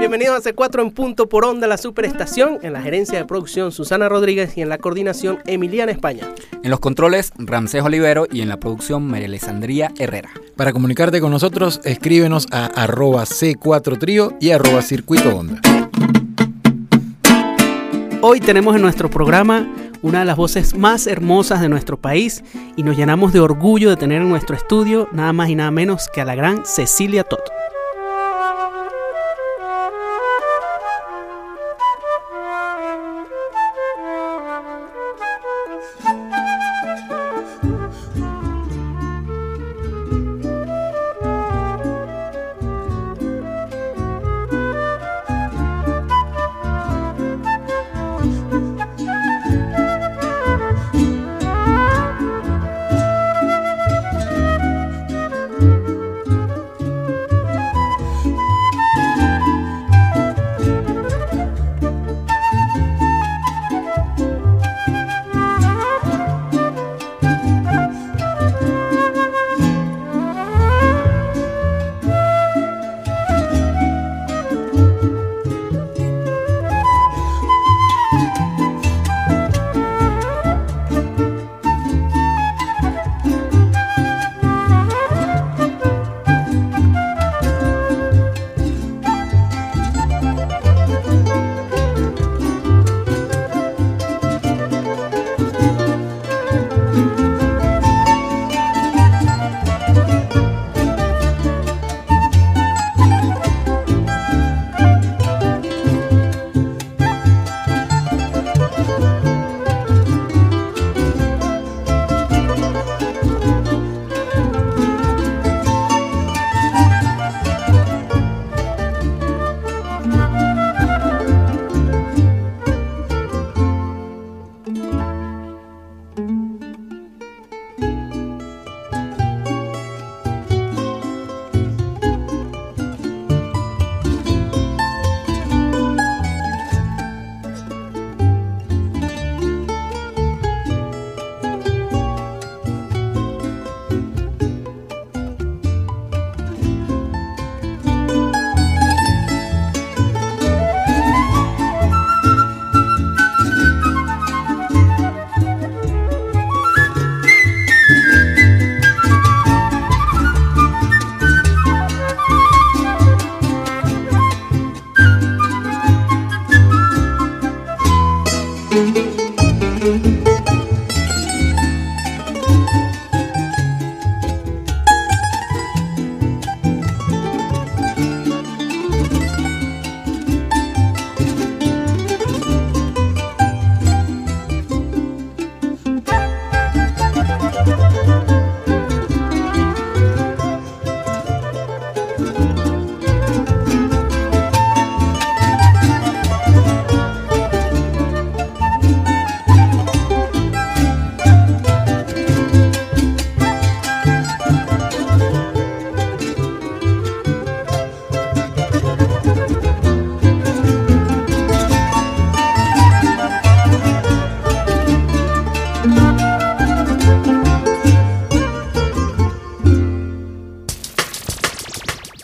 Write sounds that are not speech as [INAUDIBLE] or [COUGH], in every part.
Bienvenidos a C4 en punto por onda, la superestación, en la gerencia de producción Susana Rodríguez y en la coordinación Emiliana España. En los controles Ramsés Olivero y en la producción María Alessandría Herrera. Para comunicarte con nosotros, escríbenos a arroba C4Trío y arroba Circuito Onda. Hoy tenemos en nuestro programa una de las voces más hermosas de nuestro país y nos llenamos de orgullo de tener en nuestro estudio nada más y nada menos que a la gran Cecilia Toto.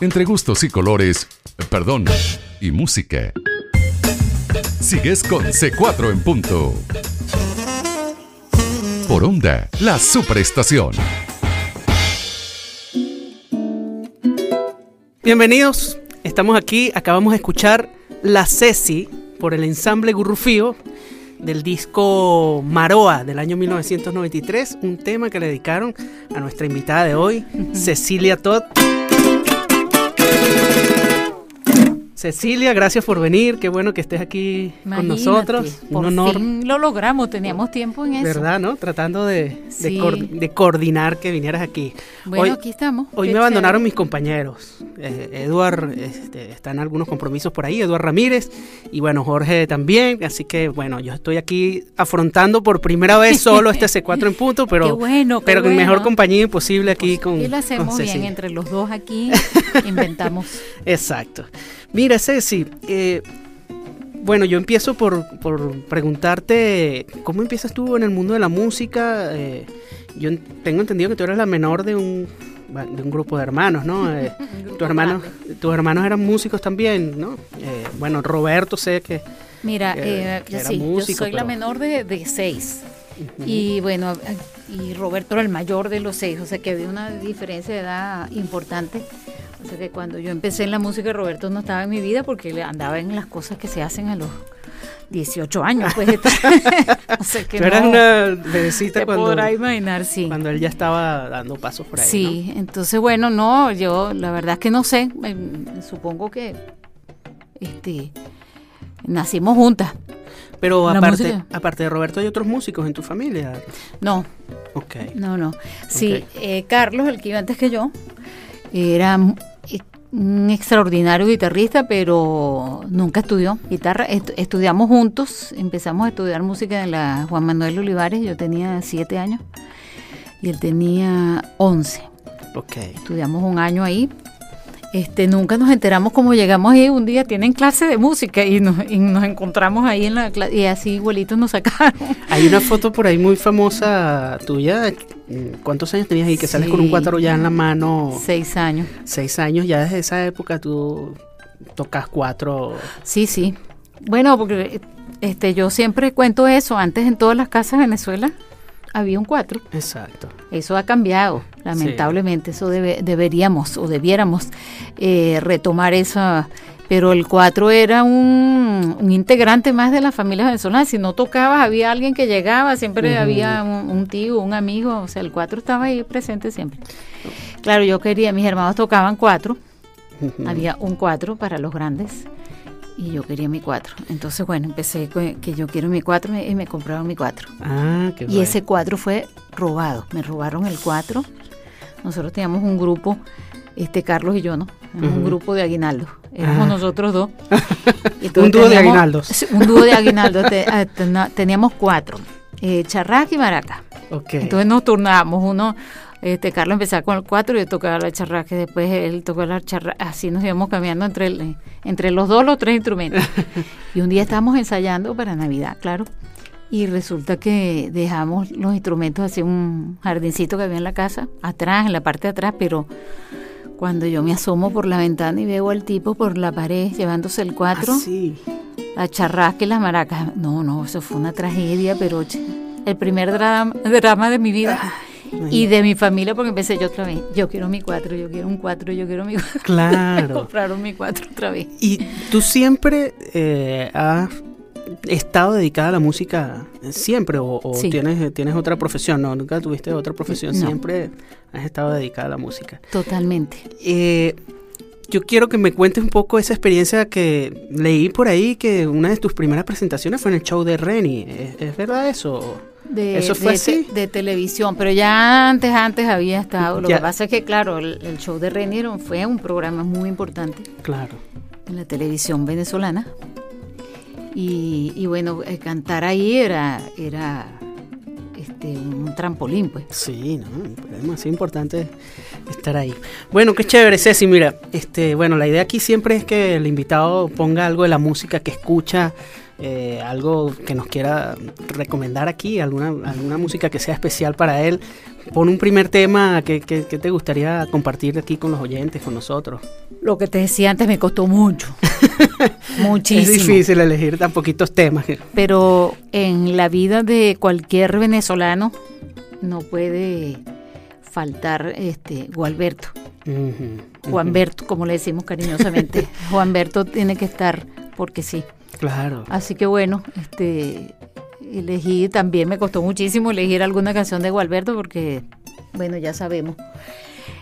Entre gustos y colores, perdón, y música. Sigues con C4 en punto. Por onda, la superestación. Bienvenidos, estamos aquí, acabamos de escuchar La Ceci por el ensamble Gurrufío del disco Maroa del año 1993, un tema que le dedicaron a nuestra invitada de hoy, Cecilia Todd. Cecilia, gracias por venir. Qué bueno que estés aquí con nosotros. Un honor. lo logramos, teníamos tiempo en eso. ¿Verdad, no? Tratando de, coordinar que vinieras aquí. Bueno, aquí estamos. Hoy me abandonaron mis compañeros. Eh, Eduard este, está en algunos compromisos por ahí, Eduard Ramírez, y bueno, Jorge también. Así que bueno, yo estoy aquí afrontando por primera vez [LAUGHS] solo este C4 en punto, pero, bueno, pero con mejor compañía imposible aquí con. Y lo hacemos bien entre los dos aquí, [LAUGHS] inventamos. Exacto. Mira, Ceci, eh, bueno, yo empiezo por, preguntarte, ¿cómo empiezas tú en el mundo de la música? Eh, yo tengo entendido que tú eres la menor de un, de un grupo de hermanos, ¿no? [LAUGHS] Eh, tus, hermanos, tus hermanos eran músicos también, ¿no? Eh, bueno, Roberto sé que... Mira, que- eh, que era sí, músico, yo soy la menor de, de seis. Y bueno, y Roberto era el mayor de los seis, o sea que había una diferencia de edad importante. O sea que cuando yo empecé en la música, Roberto no estaba en mi vida porque andaba en las cosas que se hacen a los 18 años. Pues, [LAUGHS] o sea que Tú eras no, una bebecita cuando, podrás imaginar, sí. cuando él ya estaba dando pasos por ahí, Sí, entonces bueno, no, yo la verdad es que no sé, eh, supongo que este nacimos juntas. Pero aparte, aparte de Roberto, ¿hay otros músicos en tu familia? No, Ok. no, no. Sí, eh, Carlos, el que iba antes que yo, era un extraordinario guitarrista, pero nunca estudió guitarra. Estu- estudiamos juntos, empezamos a estudiar música en la Juan Manuel Olivares, yo tenía siete años y él tenía once. Ok. estudiamos un año ahí. Este, nunca nos enteramos cómo llegamos ahí. Un día tienen clase de música y nos, y nos encontramos ahí en la clase y así igualitos nos sacaron. [LAUGHS] Hay una foto por ahí muy famosa tuya. ¿Cuántos años tenías ahí? Que sales con un cuatro ya en la mano. Seis años. Seis años, ya desde esa época tú tocas cuatro. Sí, sí. Bueno, porque este, yo siempre cuento eso. Antes en todas las casas de Venezuela había un cuatro. Exacto. Eso ha cambiado, lamentablemente. Eso debe- deberíamos o debiéramos eh, retomar eso. Pero el cuatro era un, un integrante más de la familia venezolana. Si no tocabas, había alguien que llegaba, siempre había un, un tío, un amigo. O sea, el cuatro estaba ahí presente siempre. Claro, yo quería, mis hermanos tocaban cuatro. Ujú. Había un cuatro para los grandes y yo quería mi cuatro. Entonces, bueno, empecé con que yo quiero mi cuatro y me compraron mi cuatro. Ah, qué Y bueno. ese cuatro fue robado. Me robaron el cuatro. Nosotros teníamos un grupo, este Carlos y yo, ¿no? Un grupo de aguinaldo. Éramos Ah. nosotros dos. [LAUGHS] Y Un dúo de aguinaldos. Un dúo de [LAUGHS] aguinaldos. Ah, teníamos cuatro. Eh, charraca y maraca. Ok. Entonces nos turnábamos. Uno, este Carlos empezaba con el cuatro y yo tocaba la charraca. Después él tocaba la charraca. Así nos íbamos cambiando entre, el- entre los dos los tres instrumentos. [LAUGHS] y un día estábamos ensayando para Navidad, claro. Y resulta que dejamos los instrumentos así en un jardincito que había en la casa, atrás, en la parte de atrás, pero cuando yo me asomo por la ventana y veo al tipo por la pared llevándose el cuatro, Ah, sí. la charrasca y las maracas. No, no, eso fue una tragedia, pero el primer drama, drama de mi vida y de mi familia, porque empecé yo otra vez. Yo quiero mi cuatro, yo quiero un cuatro, yo quiero mi cuatro. [LAUGHS] Claro. Compraron mi cuatro otra vez. ¿Y tú siempre eh, has estado dedicada a la música siempre o, o Sí. tienes, tienes otra profesión? No, nunca tuviste otra profesión, No. siempre has estado dedicada a la música. Totalmente. Eh, yo quiero que me cuentes un poco esa experiencia que leí por ahí, que una de tus primeras presentaciones fue en el show de Reni. ¿Es, es verdad eso? De, ¿Eso fue de así? de televisión, pero ya antes, antes había estado. Lo Ya. que pasa es que, claro, el, el show de Renier fue un programa muy importante Claro. en la televisión venezolana. Y, y bueno, eh, cantar ahí era, era este, un trampolín, pues. Sí, no, es importante estar ahí. Bueno, qué chévere, Ceci. Mira, este, bueno, la idea aquí siempre es que el invitado ponga algo de la música que escucha, eh, algo que nos quiera recomendar aquí, alguna, alguna música que sea especial para él. Pon un primer tema que, que- que te gustaría compartir aquí con los oyentes, con nosotros. Lo que te decía antes me costó mucho. [LAUGHS] Muchísimo. Es difícil elegir tan poquitos temas. Pero en la vida de cualquier venezolano no puede faltar este Gualberto. Ujú, Juanberto, como le decimos cariñosamente. [LAUGHS] Juanberto tiene que estar porque sí. Claro. Así que bueno, este elegí también me costó muchísimo elegir alguna canción de Gualberto porque bueno, ya sabemos.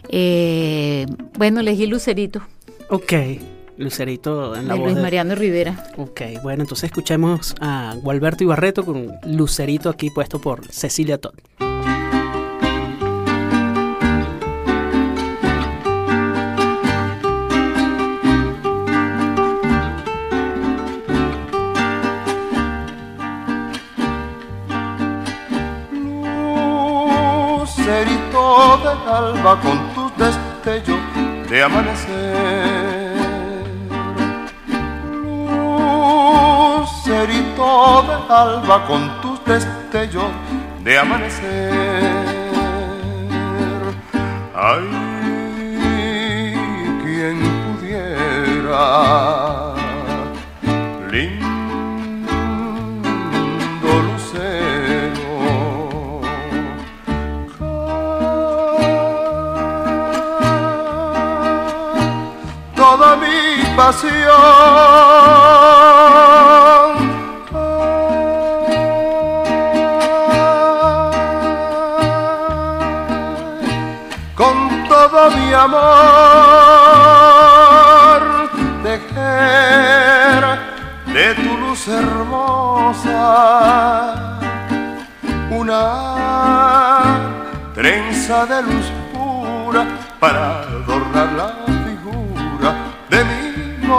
Eh, bueno, elegí Lucerito Ok. Lucerito en la de voz Luis de- Mariano Rivera. Ok, bueno, entonces escuchemos a Gualberto Ibarreto con Lucerito aquí puesto por Cecilia Todd. amanecer. Lucerito de alba con tus destellos de amanecer. Ay, quien pudiera con todo mi amor tejer de tu luz hermosa una trenza de luz pura para adornar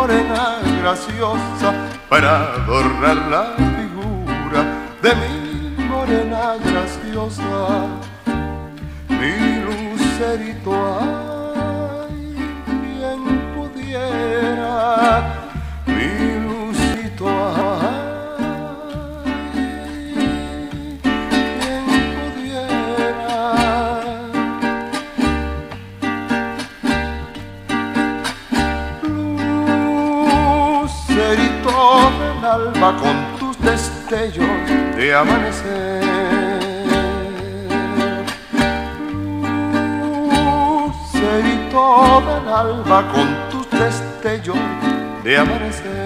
morena graciosa para adornar la figura de mi morena graciosa. Mi lucerito, alba con tus destellos de amanecer. Lucerito del alba con tus destellos de amanecer.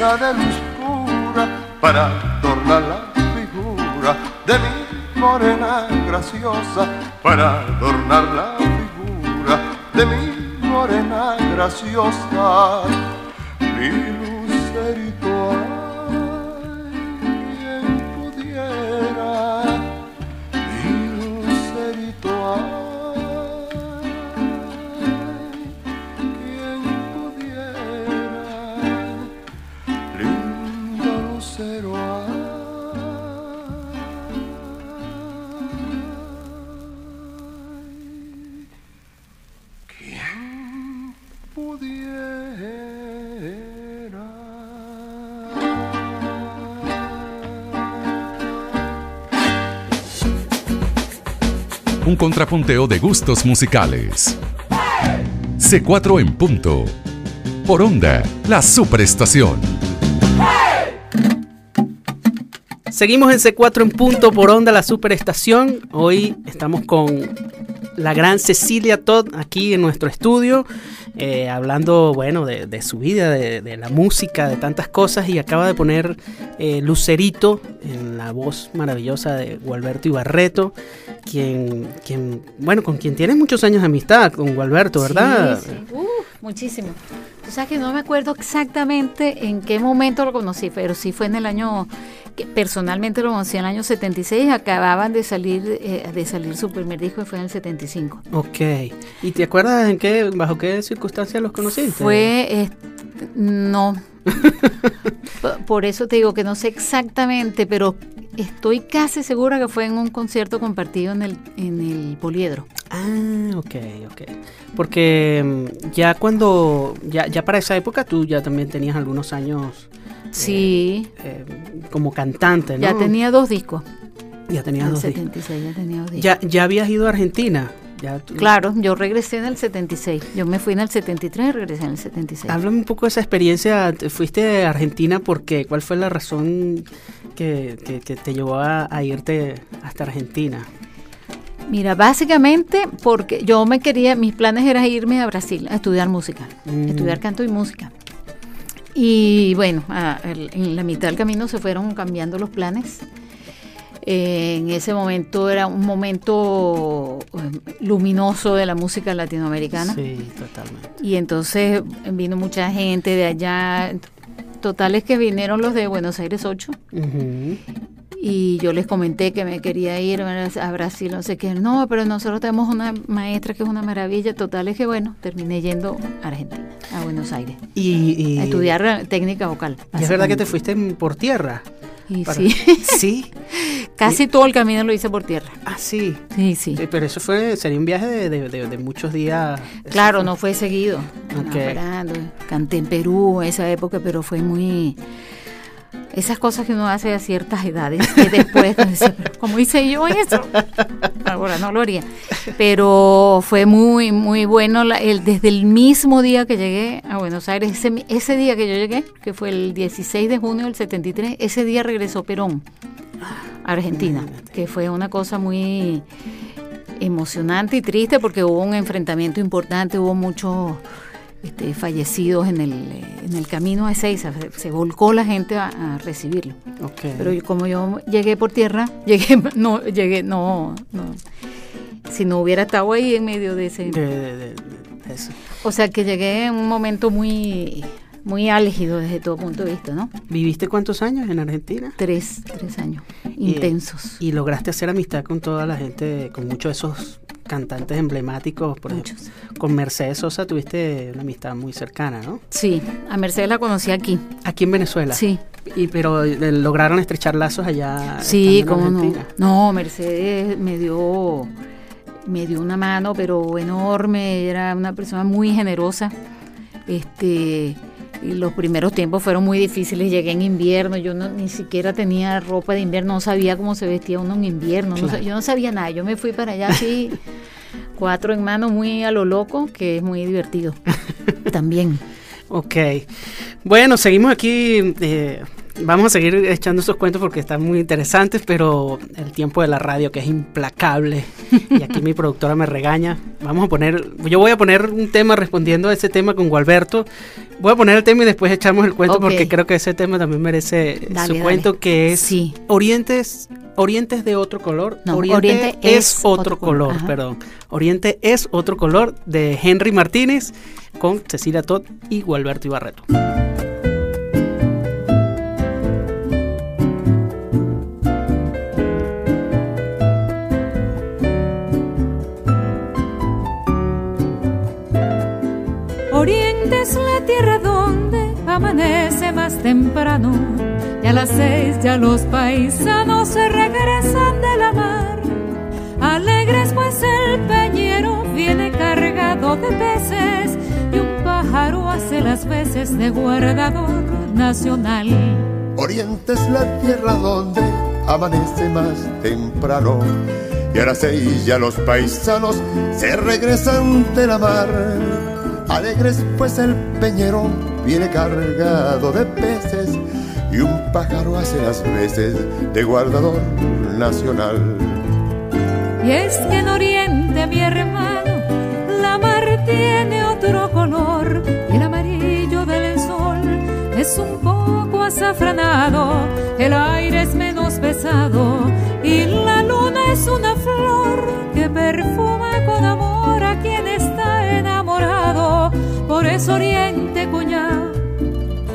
De luz pura para adornar la figura de mi morena graciosa, para adornar la figura de mi morena graciosa, mi contrapunteo de gustos musicales. C4 en punto. Por onda, la superestación. Seguimos en C4 en punto por onda, la superestación. Hoy estamos con la gran Cecilia Todd aquí en nuestro estudio, eh, hablando, bueno, de, su vida, de, de la música, de tantas cosas, y acaba de poner eh, Lucerito en la voz maravillosa de Gualberto Ibarreto, quien, quien, bueno, con quien tienes muchos años de amistad, con Gualberto, ¿verdad? Sí, sí. Uh, muchísimo. O sea que no me acuerdo exactamente en qué momento lo conocí, pero sí fue en el año, que personalmente lo conocí en el año 76, acababan de salir eh, de salir su primer disco y fue en el 75. Ok. ¿Y te acuerdas en qué, bajo qué circunstancias los conociste? Fue, eh, no, [LAUGHS] por eso te digo que no sé exactamente, pero estoy casi segura que fue en un concierto compartido en el, en el Poliedro. Ah, ok, ok. Porque mm, ya cuando, ya, ya para esa época tú ya también tenías algunos años Sí, eh, como cantante, ¿no? ya tenía dos discos. Ya En tenías el dos discos. 76 ya tenía dos discos. Ya, ya habías ido a Argentina. Ya tú- Claro, yo regresé en el 76. Yo me fui en el 73 y regresé en el 76. Háblame un poco de esa experiencia. Te Fuiste a Argentina porque ¿cuál fue la razón que, que- que te llevó a, a irte hasta Argentina? Mira, básicamente porque yo me quería, mis planes eran irme a Brasil a estudiar música, Mm. estudiar canto y música. Y bueno, a- en la mitad del camino se fueron cambiando los planes. Eh, en ese momento era un momento eh, luminoso de la música latinoamericana. Sí, totalmente. Y entonces vino mucha gente de allá. Total es que vinieron los de Buenos Aires 8 Ujú. y yo les comenté que me quería ir a Brasil, no sé qué. No, pero nosotros tenemos una maestra que es una maravilla. Total es que, bueno, terminé yendo a Argentina, a Buenos Aires, Y, y- a estudiar técnica vocal. y es verdad que te fuiste por tierra. Y para- sí, [LAUGHS] Sí. casi todo el camino lo hice por tierra. Ah, sí. Sí, sí. Sí, Pero eso fue, sería un viaje de, de- de- de muchos días. Claro, fue- no fue seguido. No, Ok. parando. Canté en Perú esa época, pero fue muy... Esas cosas que uno hace a ciertas edades, que después, uno dice, "Pero [LAUGHS] ¿cómo hice yo eso? Ahora no lo haría. [LAUGHS] Pero fue muy, muy bueno la- el, desde el mismo día que llegué a Buenos Aires, ese, ese día que yo llegué, que fue el 16 de junio del 73, ese día regresó Perón a Argentina, que fue una cosa muy emocionante y triste porque hubo un enfrentamiento importante, hubo muchos este, fallecidos en el, en el camino a Ezeiza, se, se volcó la gente a, a recibirlo. Pero yo- como yo llegué por tierra, [LAUGHS] llegué, no, llegué, no, no, si no hubiera estado ahí en medio de ese... De- de- de- de eso. O sea que llegué en un momento muy, muy álgido desde todo punto de vista, ¿no? ¿Viviste cuántos años en Argentina? Tres, tres años intensos. Y lograste hacer amistad con toda la gente, con muchos de esos cantantes emblemáticos. Por ejemplo, con Mercedes Sosa tuviste una amistad muy cercana, ¿no? Sí, a Mercedes la conocí aquí. Aquí en Venezuela. Sí. Y, pero eh, lograron estrechar lazos allá. Sí, cómo no. No, Mercedes me dio, me dio una mano, pero enorme. Era una persona muy generosa. Este, y los primeros tiempos fueron muy difíciles. Llegué en invierno, yo no, ni siquiera tenía ropa de invierno, no sabía cómo se vestía uno en invierno. no Claro. yo no sabía nada. Yo me fui para allá así, [LAUGHS] cuatro en mano, muy a lo loco, que es muy divertido. [LAUGHS] También. Ok. Bueno, seguimos aquí. eh, vamos a seguir echando esos cuentos porque están muy interesantes, pero el tiempo de la radio que es implacable. Y aquí mi productora me regaña. Vamos a poner, yo voy a poner un tema respondiendo a ese tema con Gualberto. Voy a poner el tema y después echamos el cuento porque creo que ese tema también merece Dale, su dale. cuento que es Sí. Orientes. Orientes de otro color. No, Oriente, Oriente es, es otro otro color, perdón. Oriente es otro color de Henry Martínez con Cecilia Todd y Gualberto Ibarreto. Es la tierra donde amanece más temprano y a las seis ya los paisanos se regresan de la mar. Alegres pues el peñero viene cargado de peces y un pájaro hace las veces de guardador nacional. Oriente es la tierra donde amanece más temprano y a las seis ya los paisanos se regresan de la mar. Alegres pues el peñero viene cargado de peces y un pájaro hace las veces de guardador nacional. Y es que en Oriente, mi hermano, la mar tiene otro color y el amarillo del sol es un poco azafranado, el aire es menos pesado y la luna es una flor que perfuma con amor Por eso Oriente, cuñado,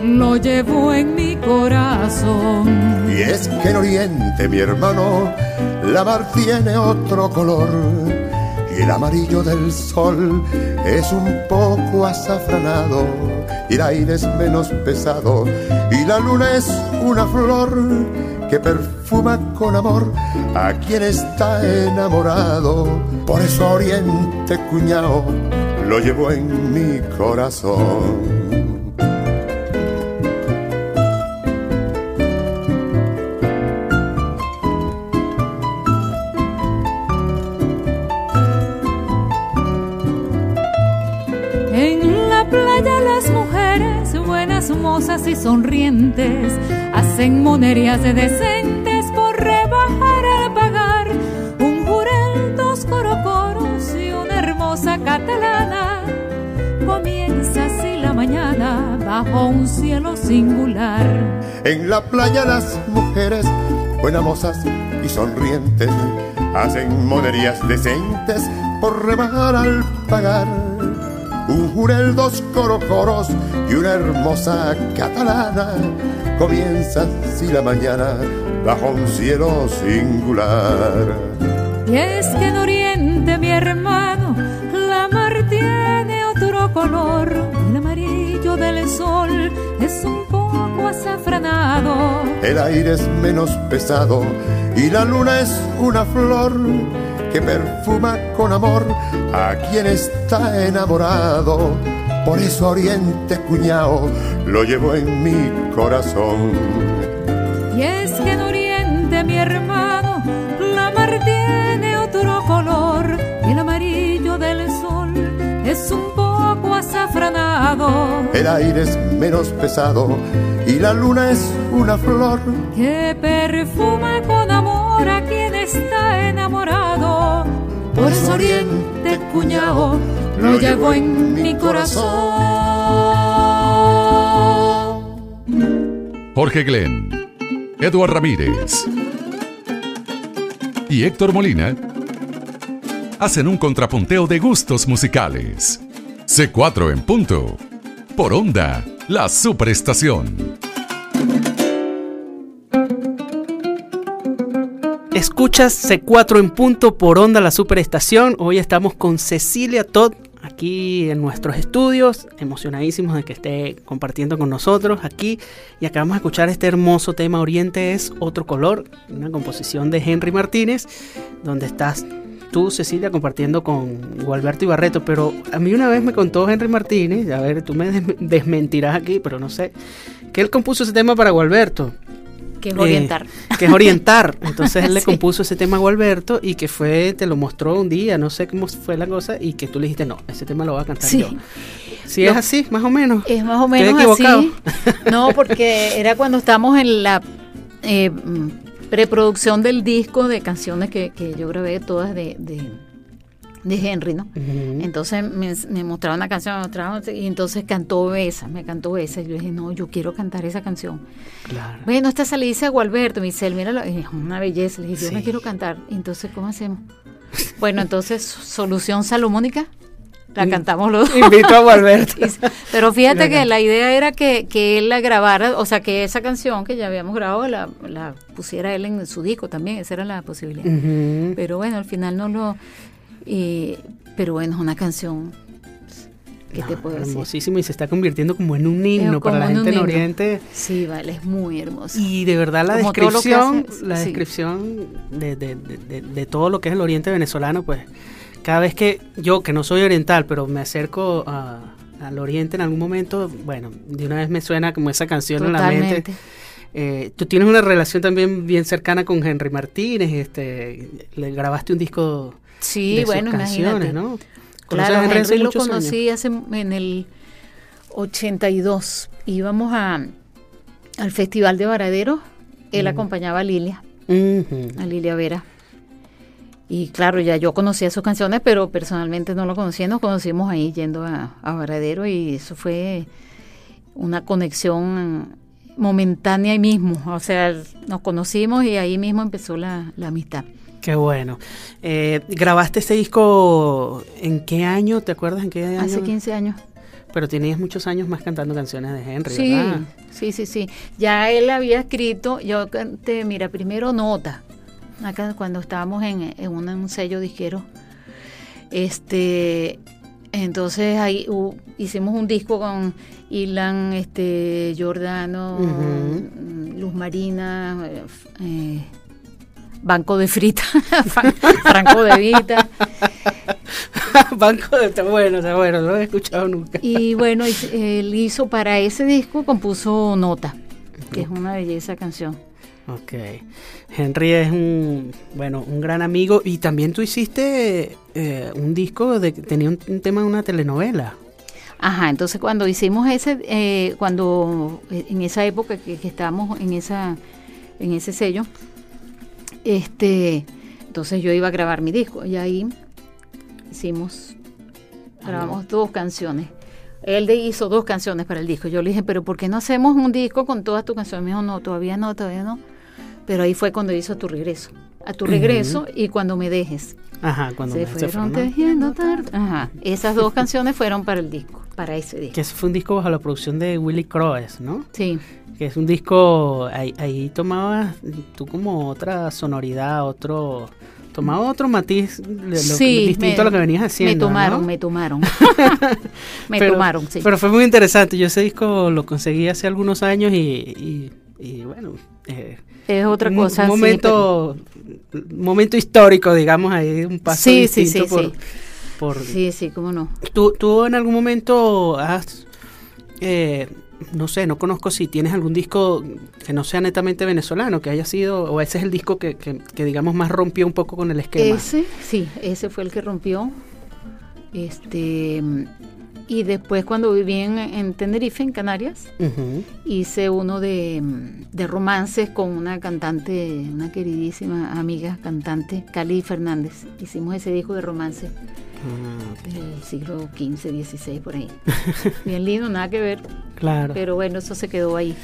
lo llevo en mi corazón. Y es que en Oriente, mi hermano, la mar tiene otro color. Y el amarillo del sol es un poco azafranado. Y el aire es menos pesado. Y la luna es una flor que perfuma con amor a quien está enamorado. Por eso Oriente, cuñao, lo llevo en mi corazón. En la playa las mujeres, buenas mozas y sonrientes, hacen monerías de decentes catalana. Comienza así la mañana bajo un cielo singular. En la playa las mujeres, buenas mozas y sonrientes hacen monerías decentes por rebajar al pagar. Un jurel, dos corocoros y una hermosa catalana comienza así la mañana bajo un cielo singular. Y es que azafranado. El aire es menos pesado y la luna es una flor que perfuma con amor a quien está enamorado. Por eso Oriente, cuñao, lo llevo en mi corazón. Y es que en El aire es menos pesado y la luna es una flor que perfuma con amor a quien está enamorado. Por eso Oriente, cuñao, lo llevo en mi corazón. Jorge Glenn, Eduard Ramírez y Héctor Molina hacen un contrapunteo de gustos musicales. C4 en punto. Por onda, la superestación. Escuchas C4 en punto por onda la superestación. Hoy estamos con Cecilia Todd aquí en nuestros estudios, emocionadísimos de que esté compartiendo con nosotros aquí. Y acabamos de escuchar este hermoso tema Oriente es otro color, una composición de Henry Martínez, donde estás tú, Cecilia, compartiendo con Gualberto Ibarreto. Pero a mí una vez me contó Henry Martínez, a ver, tú me des- desmentirás aquí, pero no sé, que él compuso ese tema para Gualberto. Que es Eh, orientar. que es orientar. [LAUGHS] Entonces él le compuso ese tema a Gualberto y que fue, te lo mostró un día, no sé cómo fue la cosa, y que tú le dijiste, no, ese tema lo voy a cantar Sí. yo. Si es así, más o menos. Es más o menos así. No, porque era cuando estábamos en la eh, preproducción del disco de canciones que, que yo grabé todas de, de, de Henry, ¿no? Entonces me, me mostraba una canción, me mostraba otra, y entonces cantó esa, me cantó esa. Y yo dije, no, yo quiero cantar esa canción. Claro. Bueno, esta se le dice a Gualberto, me dice, mira, es una belleza. Le dije, yo Sí. me quiero cantar. Entonces, ¿cómo hacemos? Bueno, entonces, solución salomónica, la cantamos los dos. Invito a. [LAUGHS] Y- Pero fíjate que la idea era que, que él la grabara, o sea, que esa canción que ya habíamos grabado la, la pusiera él en su disco también, esa era la posibilidad. Pero bueno, al final no lo... eh, pero bueno, es una canción... ¿Qué te No, puedo decir? hermosísimo y se está convirtiendo como en un himno para la en gente en. Oriente. Sí, vale, es muy hermoso. Y de verdad la Como descripción, hace- la sí. descripción de, de- de- de- de todo lo que es el oriente venezolano, pues cada vez que yo, que no soy oriental, pero me acerco a- al oriente en algún momento, bueno, de una vez me suena como esa canción en la mente. Totalmente. Eh, tú tienes una relación también bien cercana con Henry Martínez, este, le grabaste un disco Sí, de sus bueno, canciones, imagínate. ¿no? ¿Conoces Claro, Henry Henry lo años? conocí hace, en el 82. Íbamos a, al Festival de Varadero. Él acompañaba a Lilia, a Lilia Vera. Y claro, ya yo conocía sus canciones, pero personalmente no lo conocía. Nos conocimos ahí yendo a, a Varadero y eso fue una conexión momentánea ahí mismo. O sea, nos conocimos y ahí mismo empezó la, la amistad. Qué bueno. Eh, ¿Grabaste este disco en qué año? ¿Te acuerdas en qué año? Hace 15 años. Pero tenías muchos años más cantando canciones de Henry, Sí, ¿verdad? sí, sí, sí. Ya él había escrito, yo canté, mira, primero nota, acá cuando estábamos en, en un, un sello disquero. Este, entonces ahí hu- hicimos un disco con Ilan, este, Giordano, Luz Marina, eh, eh, Banco de Frita, [LAUGHS] Fran- Franco de Vita. [LAUGHS] Banco de... Está bueno, está bueno, no lo he escuchado nunca. Y bueno, hiz- él hizo para ese disco, compuso Nota, que es una belleza canción. Ok. Henry es un, bueno, un gran amigo y también tú hiciste eh, un disco de tenía un, un tema de una telenovela. Ajá, entonces cuando hicimos ese, eh, cuando eh, en esa época que, que estábamos en esa, en ese sello, este, entonces yo iba a grabar mi disco y ahí hicimos, grabamos dos canciones. Él hizo dos canciones para el disco. Yo le dije, pero ¿por qué no hacemos un disco con todas tus canciones? Me dijo, no, todavía no, todavía no. Pero ahí fue cuando hizo tu regreso. A tu regreso y cuando me dejes. Ajá, cuando se me- fueron tejiendo tarde. Ajá. Esas dos canciones fueron para el disco, para ese disco. Que ese fue un disco bajo la producción de Willy Croes, ¿no? Sí. Que es un disco, ahí, ahí tomabas tú como otra sonoridad, otro, tomaba otro matiz lo- Sí, distinto me- a lo que venías haciendo. Me tomaron, ¿no? me tomaron. me Pero- tomaron, sí. Pero fue muy interesante, yo ese disco lo conseguí hace algunos años y, y- y bueno, eh, es otra cosa. un sí, momento, momento histórico, digamos, ahí un paso Sí, distinto sí, por, sí. por- sí, sí, cómo no. ¿Tú, tú en algún momento has, eh, no sé, no conozco si tienes algún disco que no sea netamente venezolano, que haya sido, o ese es el disco que, que- que, digamos más rompió un poco con el esquema? Ese, sí, ese fue el que rompió. Este y después cuando viví en, en Tenerife, en Canarias, hice uno de, de romances con una cantante, una queridísima amiga cantante, Cali Fernández. Hicimos ese disco de romance Ah, del siglo XV, XVI, por ahí. [LAUGHS] Bien lindo, nada que ver, claro. pero bueno, eso se quedó ahí.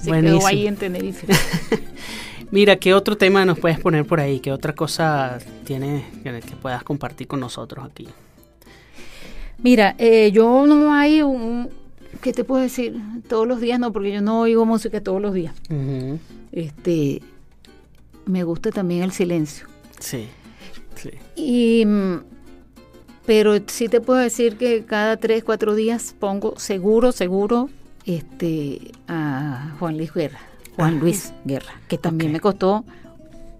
Se Buenísimo. quedó ahí en Tenerife. [LAUGHS] Mira, ¿qué otro tema nos puedes poner por ahí? ¿Qué otra cosa tienes que puedas compartir con nosotros aquí? Mira, eh, yo no hay un... ¿Qué te puedo decir? Todos los días no, porque yo no oigo música todos los días. Este, me gusta también el silencio. Sí, sí. Y, mm, pero sí te puedo decir que cada tres, cuatro días pongo seguro, seguro, este, a Juan Luis Guerra, Juan Ah. Luis Guerra, que también me costó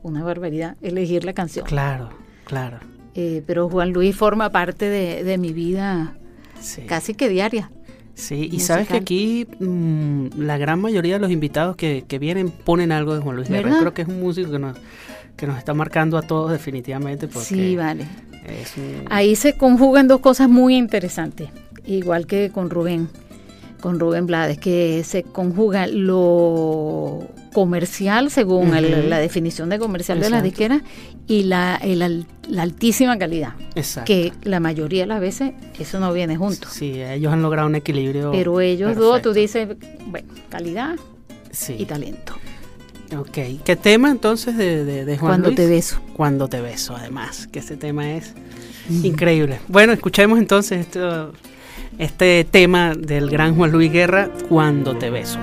una barbaridad elegir la canción. Claro, claro. Eh, pero Juan Luis forma parte de, de mi vida Sí. casi que diaria. Sí, y sabes que aquí mm, la gran mayoría de los invitados que, que vienen ponen algo de Juan Luis Guerra. Creo que es un músico que nos, que nos está marcando a todos definitivamente porque Sí, vale. un... Ahí se conjugan dos cosas muy interesantes, igual que con Rubén, con Rubén Blades, que se conjuga lo comercial, según el- la definición de comercial de las disqueras, y la, el la altísima calidad, Exacto. que la mayoría de las veces eso no viene junto. Sí, ellos han logrado un equilibrio. Pero ellos dos, tú perfecto. dices, bueno, calidad Sí. y talento. Ok. ¿Qué tema entonces de, de, de Juan Cuando Luis? te beso. Cuando te beso, además, que ese tema es increíble. Bueno, escuchemos entonces esto- este tema del gran Juan Luis Guerra, Cuando te beso.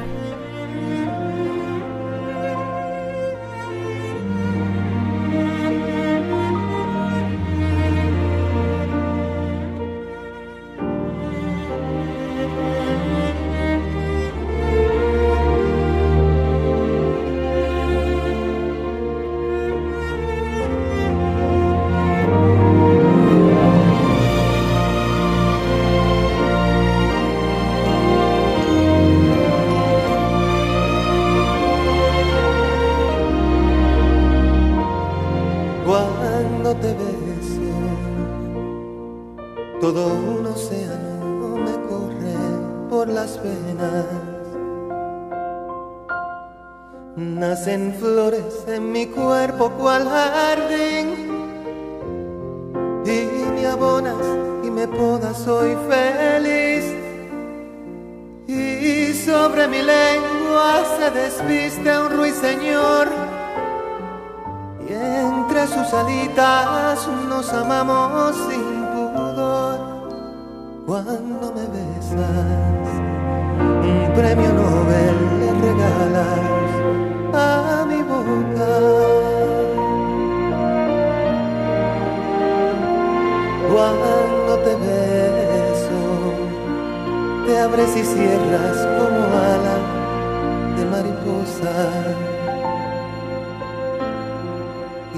Sobre mi lengua se despiste un ruiseñor y entre sus alitas nos amamos sin pudor. Cuando me besas, un premio Nobel le regalas abres y cierras como ala de mariposa.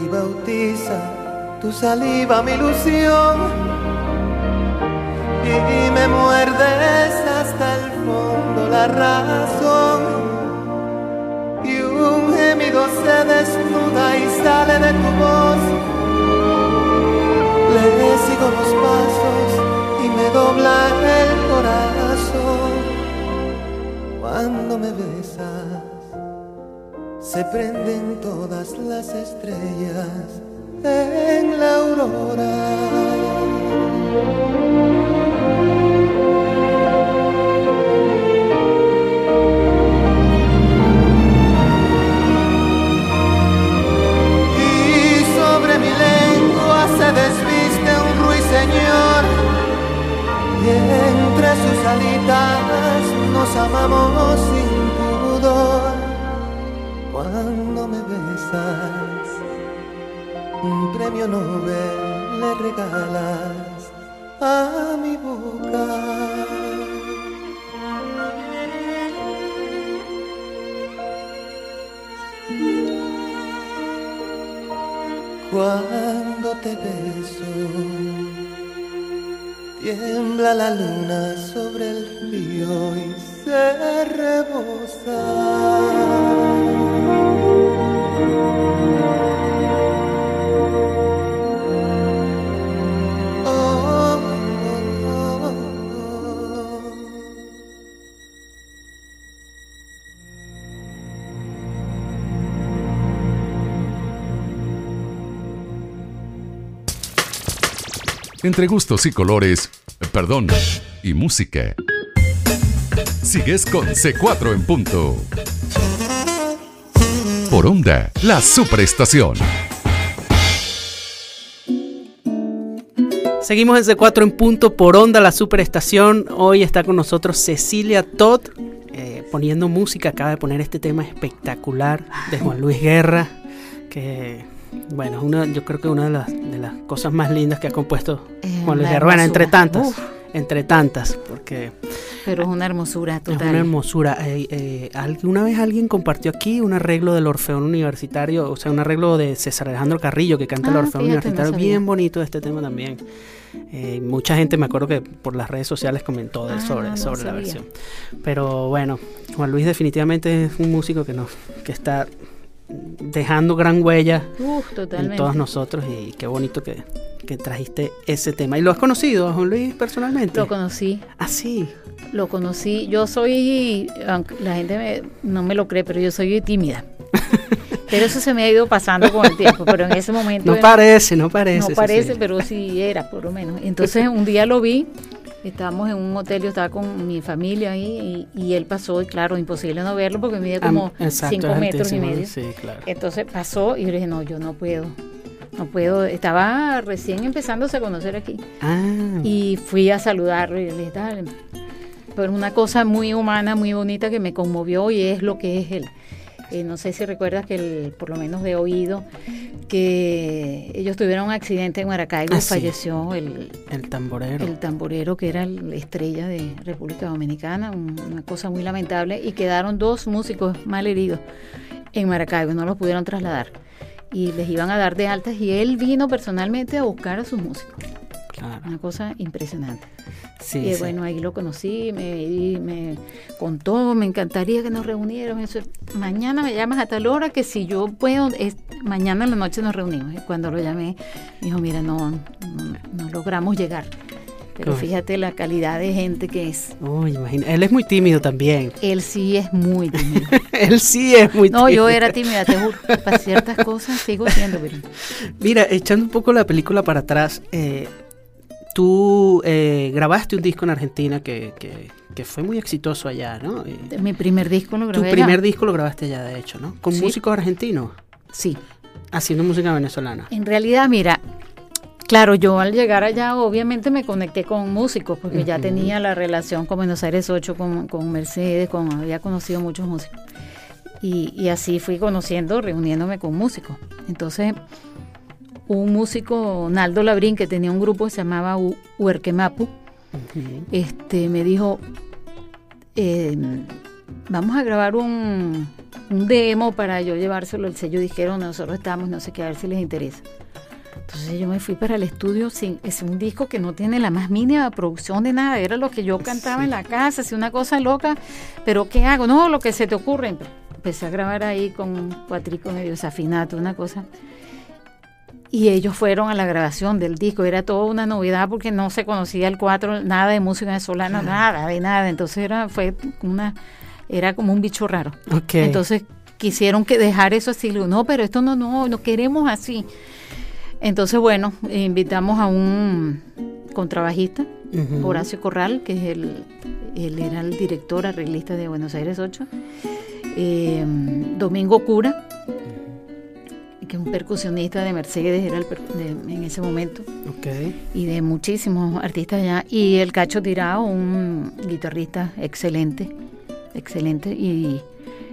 Y bautiza tu saliva mi ilusión. Y me muerdes hasta el fondo la razón. Y un gemido se desnuda y sale de tu voz. Le sigo los pasos y me dobla el corazón cuando me besas, se prenden todas las estrellas en la aurora. y sobre mi lengua se desviste un ruiseñor y entre sus alitas amamos sin pudor. Cuando me besas, un premio Nobel le regalas a mi boca. Cuando te beso, tiembla la luna sobre el río Entre gustos y colores, perdón, y música. Sigues con C4 en punto. Por onda, la superestación. Seguimos en C4 en punto por onda, la superestación. Hoy está con nosotros Cecilia Todd, eh, poniendo música. Acaba de poner este tema espectacular de Juan Luis Guerra, que, bueno, es una, yo creo que una de las, de las cosas más lindas que ha compuesto Es Juan Luis Guerra. Bueno, entre tantas, Uf. Entre tantas, porque Pero es una hermosura es total. una hermosura. Eh, eh, alguna vez alguien compartió aquí un arreglo del Orfeón Universitario, o sea, un arreglo de César Alejandro Carrillo que canta el Ah, Orfeón no Universitario, bien bonito este tema también. Eh, mucha gente me acuerdo que por las redes sociales comentó de- Ah, sobre, no sobre la versión. Pero bueno, Juan Luis definitivamente es un músico que nos que está dejando gran huella Uf, en todos nosotros y qué bonito que, que trajiste ese tema. ¿Y lo has conocido, a Juan Luis, personalmente? Lo conocí, Ah, sí. lo conocí. Yo soy, aunque la gente me- no me lo cree, pero yo soy tímida. [LAUGHS] pero eso se me ha ido pasando con el tiempo, pero en ese momento No era- parece, no parece. no parece, pero sí era, por lo menos. Entonces un día lo vi, estábamos en un hotel, yo estaba con mi familia ahí y, y él pasó, y claro, imposible no verlo porque mide como Am- exacto, 5 es metros y medio. Sí, claro. Entonces pasó y yo le dije, no, yo no puedo, no puedo. Estaba recién empezándose a conocer aquí Ah, y fui a saludarlo y le dije, dale. Pero una cosa muy humana, muy bonita que me conmovió y es lo que es él. Eh, no sé si recuerdas que el, por lo menos de oído, que ellos tuvieron un accidente en Maracaibo Ah, sí. falleció el, el tamborero. el tamborero que era la estrella de República Dominicana, un- una cosa muy lamentable, y quedaron dos músicos mal heridos en Maracaibo, no los pudieron trasladar. Y les iban a dar de altas y él vino personalmente a buscar a sus músicos. Claro. Una cosa impresionante. Sí, y sí. bueno, ahí lo conocí, me, y me contó, me encantaría que nos reuniéramos. Eso, mañana me llamas a tal hora que si yo puedo, es, mañana en la noche nos reunimos. Y cuando lo llamé, me dijo, mira, no, no, no logramos llegar. Pero fíjate la calidad de gente que es. Uy, imagina. Él es muy tímido también. Él sí es muy tímido. [LAUGHS] Él sí es muy No, tímido. yo era tímida, te juro. Para ciertas cosas sigo siendo, pero [LAUGHS] Mira, echando un poco la película para atrás, eh, tú eh, grabaste un disco en Argentina que, que- que fue muy exitoso allá, ¿no? Mi primer disco lo tu grabé. primer allá. disco lo grabaste allá, de hecho, ¿no? Con Sí. músicos argentinos, Sí. haciendo música venezolana. En realidad, mira, claro, yo al llegar allá obviamente me conecté con músicos porque ya tenía la relación con Buenos Aires 8, con, con Mercedes, con, había conocido muchos músicos. Y, y así fui conociendo, reuniéndome con músicos. Entonces, un músico, Naldo Labrín, que tenía un grupo que se llamaba U- este, me dijo, eh, vamos a grabar un, un demo para yo llevárselo al sello. Dijeron, nosotros estamos, no sé qué, a ver si les interesa. Entonces yo me fui para el estudio, sin, es un disco que no tiene la más mínima producción de nada, era lo que yo cantaba en la casa, así una cosa loca, pero ¿qué hago? No, lo que se te ocurre. Empecé a grabar ahí con un cuatrico medio desafinato, una cosa. Y ellos fueron a la grabación del disco, era toda una novedad porque no se conocía el cuatro, nada de música venezolana, nada, de nada. Entonces era, fue una, era como un bicho raro. Entonces quisieron que dejar eso así. No, pero esto no, no, no queremos así. Entonces, bueno, invitamos a un contrabajista. Horacio Corral, que es el, él era el director arreglista de Buenos Aires 8. eh, Domingo Cura, que es un percusionista de Mercedes, era el per- de- en ese momento Ok. y de muchísimos artistas allá. Y el Cacho Tirado, un guitarrista excelente, excelente. Y,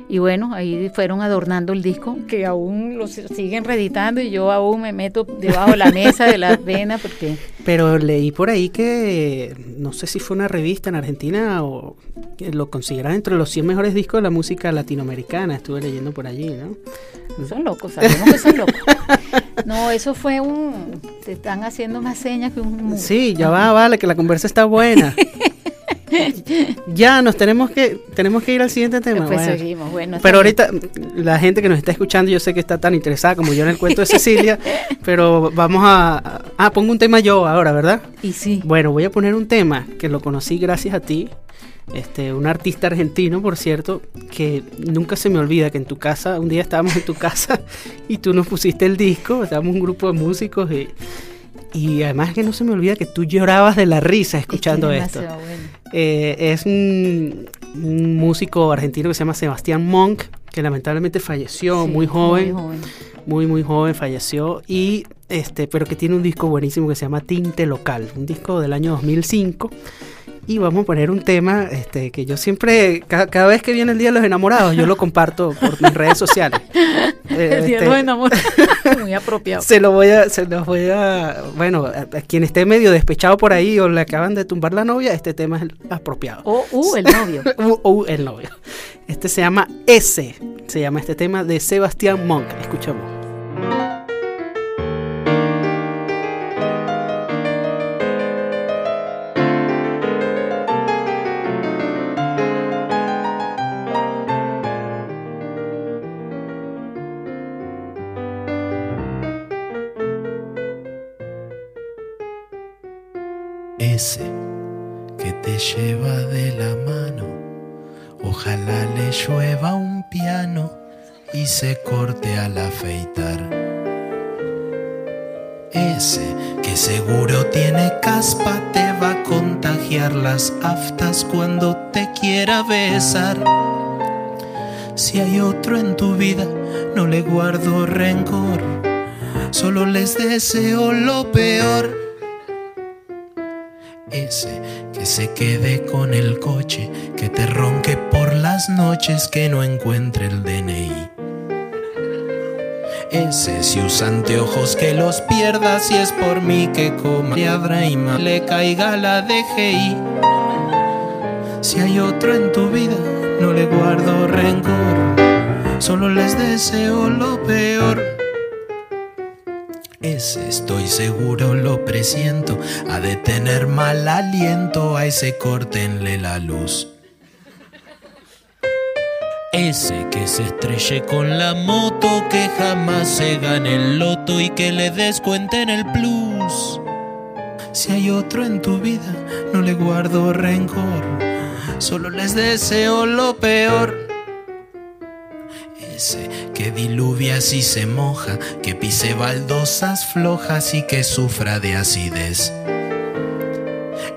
y bueno, ahí fueron adornando el disco, que aún lo si- siguen reeditando y yo aún me meto debajo de la mesa de la vena porque Pero leí por ahí que no sé si fue una revista en Argentina o que lo consideran entre los 100 mejores discos de la música latinoamericana. Estuve leyendo por allí, ¿no? son locos, sabemos que son locos. No, eso fue un... Te están haciendo más señas que un... Sí, ya va, vale, que la conversa está buena. [LAUGHS] ya, nos tenemos que tenemos que ir al siguiente tema. Pues bueno. seguimos, bueno. Pero ahorita la gente que nos está escuchando, yo sé que está tan interesada como yo en el cuento de Cecilia, [LAUGHS] pero vamos a... Ah, pongo un tema yo ahora, ¿verdad? Y sí. Bueno, voy a poner un tema que lo conocí gracias a ti, este, un artista argentino, por cierto, que nunca se me olvida que en tu casa, un día estábamos en tu [LAUGHS] casa y tú nos pusiste el disco, estábamos un grupo de músicos y, y además que no se me olvida que tú llorabas de la risa escuchando Es que esto. bueno. Eh, es un, un músico argentino que se llama Sebastián Monk, que lamentablemente falleció Sí, muy joven Muy joven. muy muy joven falleció y este pero que tiene un disco buenísimo que se llama Tinte Local un disco del año 2005 y vamos a poner un tema este que yo siempre ca- cada, vez que viene el día de los enamorados yo lo comparto por mis redes sociales Eh, [LAUGHS] El día de este, los enamorados. [LAUGHS] Muy apropiado. se lo voy a se los voy a bueno a, a quien esté medio despechado por ahí o le acaban de tumbar la novia este tema es el apropiado O uh, el novio. [LAUGHS] Uh, uh, el novio este se llama S se llama este tema de Sebastián Monk escuchamos lleva de la mano. Ojalá le llueva un piano y se corte al afeitar. Ese que seguro tiene caspa te va a contagiar las aftas cuando te quiera besar. Si hay otro en tu vida, no le guardo rencor, solo les deseo lo peor ese se quede con el coche, que te ronque por las noches, que no encuentre el DNI. Ese si usa anteojos que los pierda, si es por mí que coma ma- le caiga la DGI. Si hay otro en tu vida, no le guardo rencor, solo les deseo lo peor. Estoy seguro, lo presiento, ha de tener mal aliento, a ese córtenle la luz. Ese que se estrelle con la moto, que jamás se gane el loto y que le descuenten el plus. Si hay otro en tu vida, no le guardo rencor, solo les deseo lo peor. Ese que diluvia si se moja, que pise baldosas flojas y que sufra de acidez.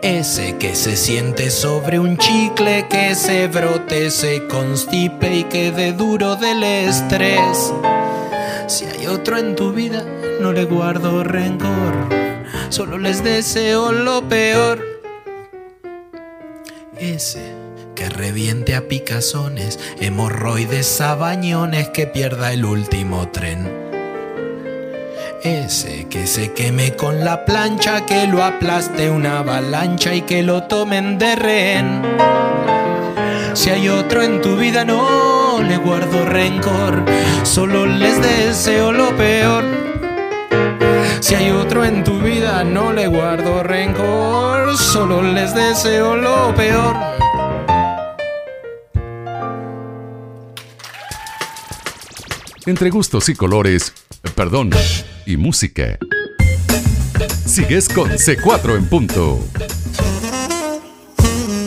Ese que se siente sobre un chicle, que se brote, se constipe y quede duro del estrés. Si hay otro en tu vida, no le guardo rencor, solo les deseo lo peor. Ese que reviente a picazones, hemorroides, sabañones, que pierda el último tren. Ese que se queme con la plancha, que lo aplaste una avalancha y que lo tomen de rehén. Si hay otro en tu vida, no le guardo rencor, solo les deseo lo peor. Si hay otro en tu vida, no le guardo rencor, solo les deseo lo peor. Entre gustos y colores, perdón, y música. Sigues con C4 en punto.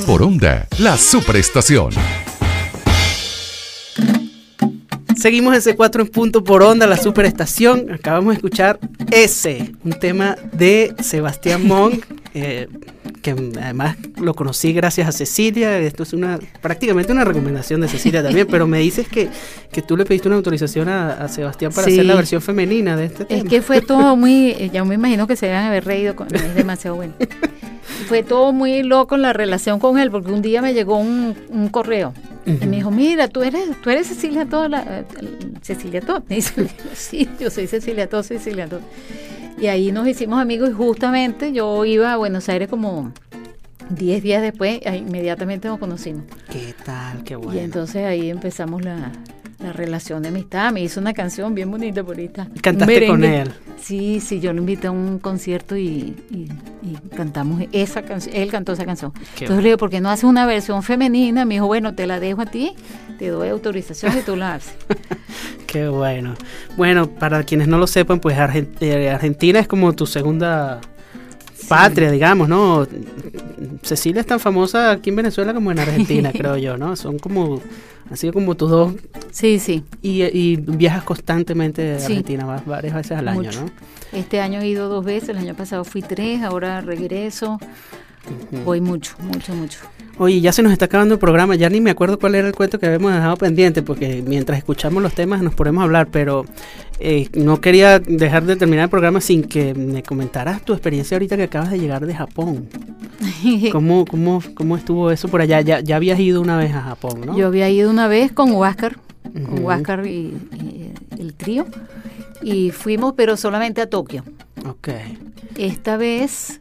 Por onda, la superestación. Seguimos en C4 en punto por onda, la superestación. Acabamos de escuchar ese, un tema de Sebastián Monk, [LAUGHS] eh, que además lo conocí gracias a Cecilia. Esto es una prácticamente una recomendación de Cecilia también, pero me dices que, que tú le pediste una autorización a, a Sebastián para Sí. hacer la versión femenina de este tema. Es que fue [LAUGHS] todo muy, eh, ya me imagino que se deben haber reído, con, es demasiado bueno. Fue todo muy loco en la relación con él, porque un día me llegó un, un correo Y me dijo, mira, tú eres, tú eres Cecilia Todd, la- eh, Cecilia Todd. Me dice, [LAUGHS] sí, yo soy Cecilia Todd, soy Cecilia Todd. Y ahí nos hicimos amigos y justamente yo iba a Buenos Aires como 10 días después, ahí inmediatamente nos conocimos. ¿Qué tal? Qué Y bueno. entonces ahí empezamos la, la relación de amistad. Me hizo una canción bien bonita por. Y cantaste con él. Sí, sí, yo lo invité a un concierto y, y- y cantamos esa canción. Él cantó esa canción. Qué Entonces le digo, ¿por qué no haces una versión femenina? Me dijo, bueno, te la dejo a ti, te doy autorización y tú la haces. [LAUGHS] Qué bueno. Bueno, para quienes no lo sepan, pues eh, Argentina es como tu segunda patria, digamos, ¿no? Cecilia es tan famosa aquí en Venezuela como en Argentina, [LAUGHS] creo yo, ¿no? Son como, han sido como tus dos, Sí, sí. y, y viajas constantemente a Sí. Argentina vas varias veces al año. ¿no? Este año he ido dos veces, el año pasado fui tres, ahora regreso. Voy mucho, mucho, mucho. Oye, ya se nos está acabando el programa, ya ni me acuerdo cuál era el cuento que habíamos dejado pendiente, porque mientras escuchamos los temas nos ponemos a hablar, pero eh, no quería dejar de terminar el programa sin que me comentaras tu experiencia ahorita que acabas de llegar de Japón. [LAUGHS] ¿Cómo, cómo, cómo estuvo eso por allá? Ya, ya habías ido una vez a Japón, ¿no? Yo había ido una vez con Huáscar, con Ujú. Huáscar y, y el trío, y fuimos, pero solamente a Tokio. Ok. Esta vez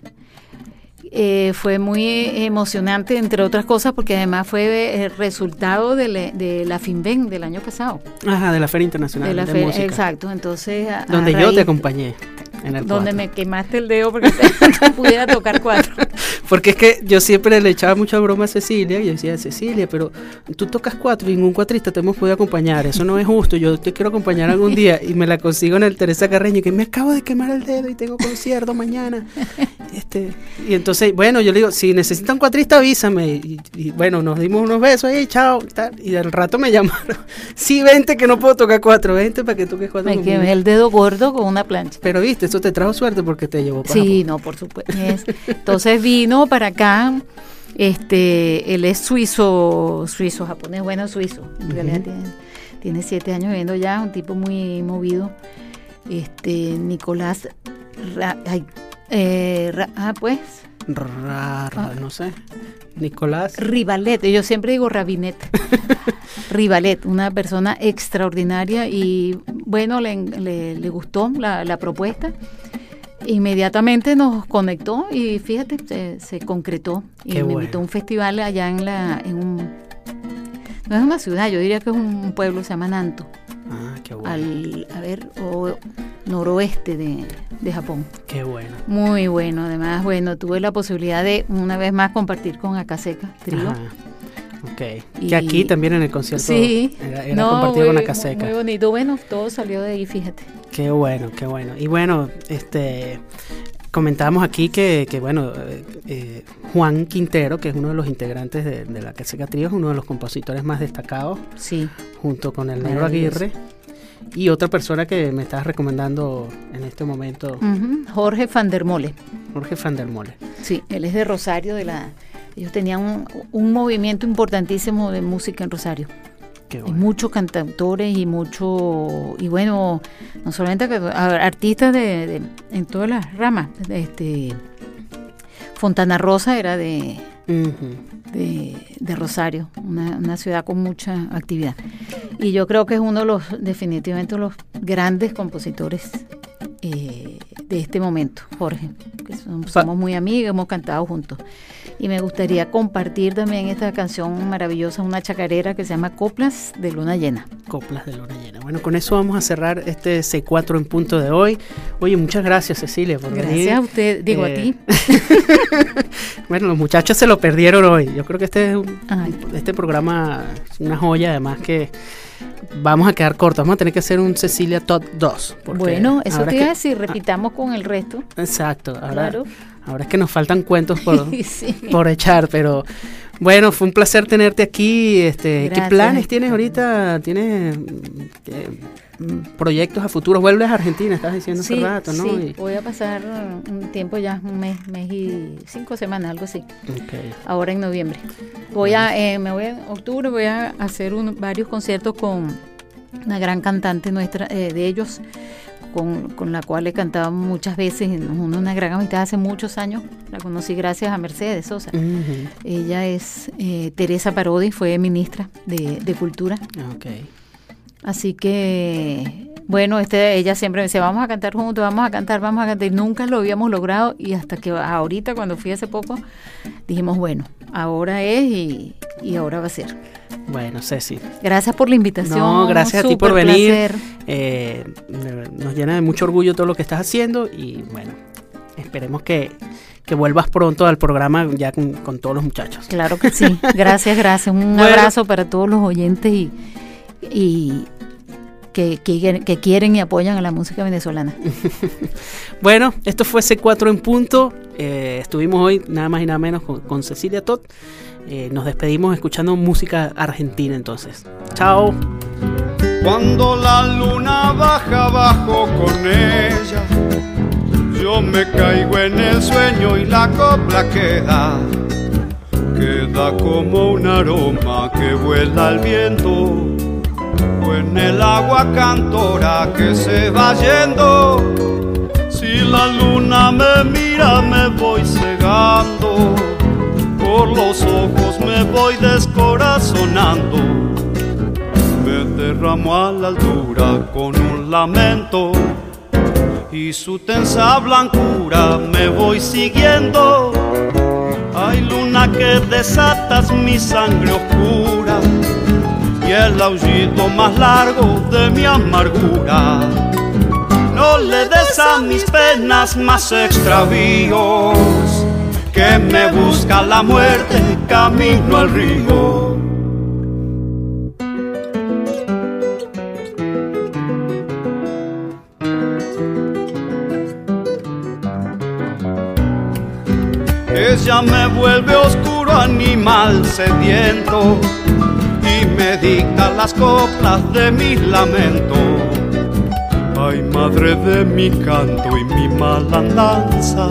eh, fue muy emocionante, entre otras cosas, porque además fue el resultado de, la- de la FINVEN del año pasado. Ajá, de la Feria Internacional De de, la fe- Música. exacto, entonces... a- a Donde yo te acompañé. En el Donde cuatro. me quemaste el dedo porque no [LAUGHS] pudiera tocar cuatro. [LAUGHS] Porque es que yo siempre le echaba mucha broma a Cecilia y yo decía, Cecilia, pero tú tocas cuatro y ningún cuatrista te hemos podido acompañar, eso no es justo, yo te quiero acompañar algún día y me la consigo en el Teresa Carreño que me acabo de quemar el dedo y tengo concierto mañana. [LAUGHS] Este, y entonces, bueno, yo le digo, si necesitan cuatrista avísame y, y bueno, nos dimos unos besos ahí, chao, tal, y del rato me llamaron, sí, vente que no puedo tocar cuatro, vente para que toques cuatro. Me conmigo". quemé el dedo gordo con una plancha. Pero viste, eso te trajo suerte porque te llevó para Sí, Japón. no, por supuesto. es. Entonces vino para acá, este, él es suizo, suizo, japonés, bueno, suizo. En realidad tiene, tiene siete años viviendo ya, un tipo muy movido. Este, Nicolás, Ra- ay, eh, Ra- ah, pues, Ra- ra- no sé. Nicolás. Rivalet, yo siempre digo Rabinet. [LAUGHS] Rivalet, una persona extraordinaria y bueno, le, le- le gustó la, la propuesta. Inmediatamente nos conectó y fíjate, se, se concretó y Qué me bueno. invitó a un festival allá en la en un no es una ciudad, yo diría que es un pueblo, se llama Nanto, Ah, qué bueno. al a ver, o noroeste de, de Japón. Qué bueno. Muy bueno, además, bueno, tuve la posibilidad de una vez más compartir con Acaseca, trío. Ajá. Ok. Y- que aquí también en el concierto Sí, era, era no, compartido con Acaseca. Muy bonito, bueno, todo salió de ahí, fíjate. Qué bueno, qué bueno. Y bueno, este comentábamos aquí que, que bueno, eh, eh, Juan Quintero, que es uno de los integrantes de, de la Acaseca Trío, es uno de los compositores más destacados, Sí, junto con el Negro. Aguirre. Y otra persona que me estás recomendando en este momento, Jorge van der Mole. Jorge van der Mole. Sí, él es de Rosario, de la... Ellos tenían un, un movimiento importantísimo de música en Rosario. Bueno. muchos cantautores y mucho, y bueno, no solamente artistas de, de- en todas las ramas. Este, Fontana Rosa era de, de, de Rosario, una, una ciudad con mucha actividad. Y yo creo que es uno de los, definitivamente, los grandes compositores eh, de este momento, Jorge. Que som- somos muy amigos, hemos cantado juntos. Y me gustaría compartir también esta canción maravillosa, una chacarera que se llama Coplas de Luna Llena. Coplas de luna llena. Bueno, con eso vamos a cerrar este C4 en punto de hoy. Oye, muchas gracias Cecilia por venir. Gracias a usted, digo a Eh, ti. [LAUGHS] bueno, los muchachos se lo perdieron hoy. Yo creo que este, es un- este programa es una joya, además que vamos a quedar cortos. Vamos a tener que hacer un Cecilia Top 2. porque Bueno, eso te iba a decir, repitamos con el resto. Exacto, ahora, Claro. ahora es que nos faltan cuentos por, [LAUGHS] Sí. por echar, pero bueno, fue un placer tenerte aquí. Este, ¿Qué planes tienes ahorita? ¿Tienes eh, proyectos a futuro? Vuelves a Argentina, estabas diciendo Sí, hace rato, ¿no? sí, voy a pasar un tiempo ya, un mes, mes y cinco semanas, algo así. ok. ahora en noviembre. Voy a, eh, me voy en octubre, voy a hacer un- varios conciertos con una gran cantante nuestra, eh, de ellos, con, con la cual he cantado muchas veces, una, gran amistad hace muchos años. La conocí gracias a Mercedes Sosa. Ella es eh, Teresa Parodi, fue ministra de, de Cultura. Ok. Así que, bueno, este, ella siempre me decía, vamos a cantar juntos, vamos a cantar, vamos a cantar. Y nunca lo habíamos logrado y hasta que ahorita, cuando fui hace poco, dijimos, bueno, ahora es y, y ahora va a ser. Bueno, Ceci. Gracias por la invitación. No, gracias a ti por venir. Eh, nos llena de mucho orgullo todo lo que estás haciendo y bueno, esperemos que, que vuelvas pronto al programa ya con, con todos los muchachos. Claro que sí. Gracias, gracias. Un Bueno. abrazo para todos los oyentes y, y que, que, que quieren y apoyan a la música venezolana. [LAUGHS] Bueno, esto fue C4 en punto. Eh, estuvimos hoy nada más y nada menos con, con Cecilia Todd. Eh, nos despedimos escuchando música argentina entonces. Chao. Cuando la luna baja abajo con ella, yo me caigo en el sueño y la copla queda, queda como un aroma que vuela al viento, o en el agua cantora que se va yendo. Si la luna me mira me voy cegando, por los ojos me voy descorazonando me derramo a la altura con un lamento y su tensa blancura me voy siguiendo. Hay luna que desatas mi sangre oscura y el aullido más largo de mi amargura. No le des a mis penas más extravíos, que me busca la muerte camino al río. Ella me vuelve oscuro animal sediento y me dicta las coplas de mi lamento. Ay, madre de mi canto y mi malandanza,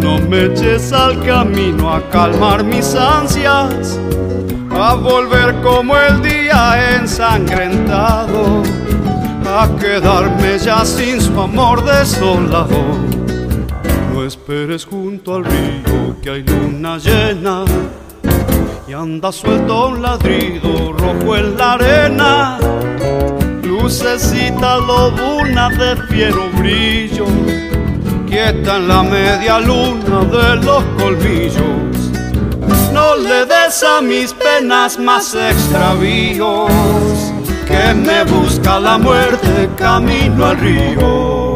no me eches al camino a calmar mis ansias, a volver como el día ensangrentado, a quedarme ya sin su amor desolado. No esperes junto al río que hay luna llena y anda suelto un ladrido rojo en la arena. Lucecita lobuna de fiero brillo, quieta en la media luna de los colmillos. No le des a mis penas más extravíos, que me busca la muerte camino al río.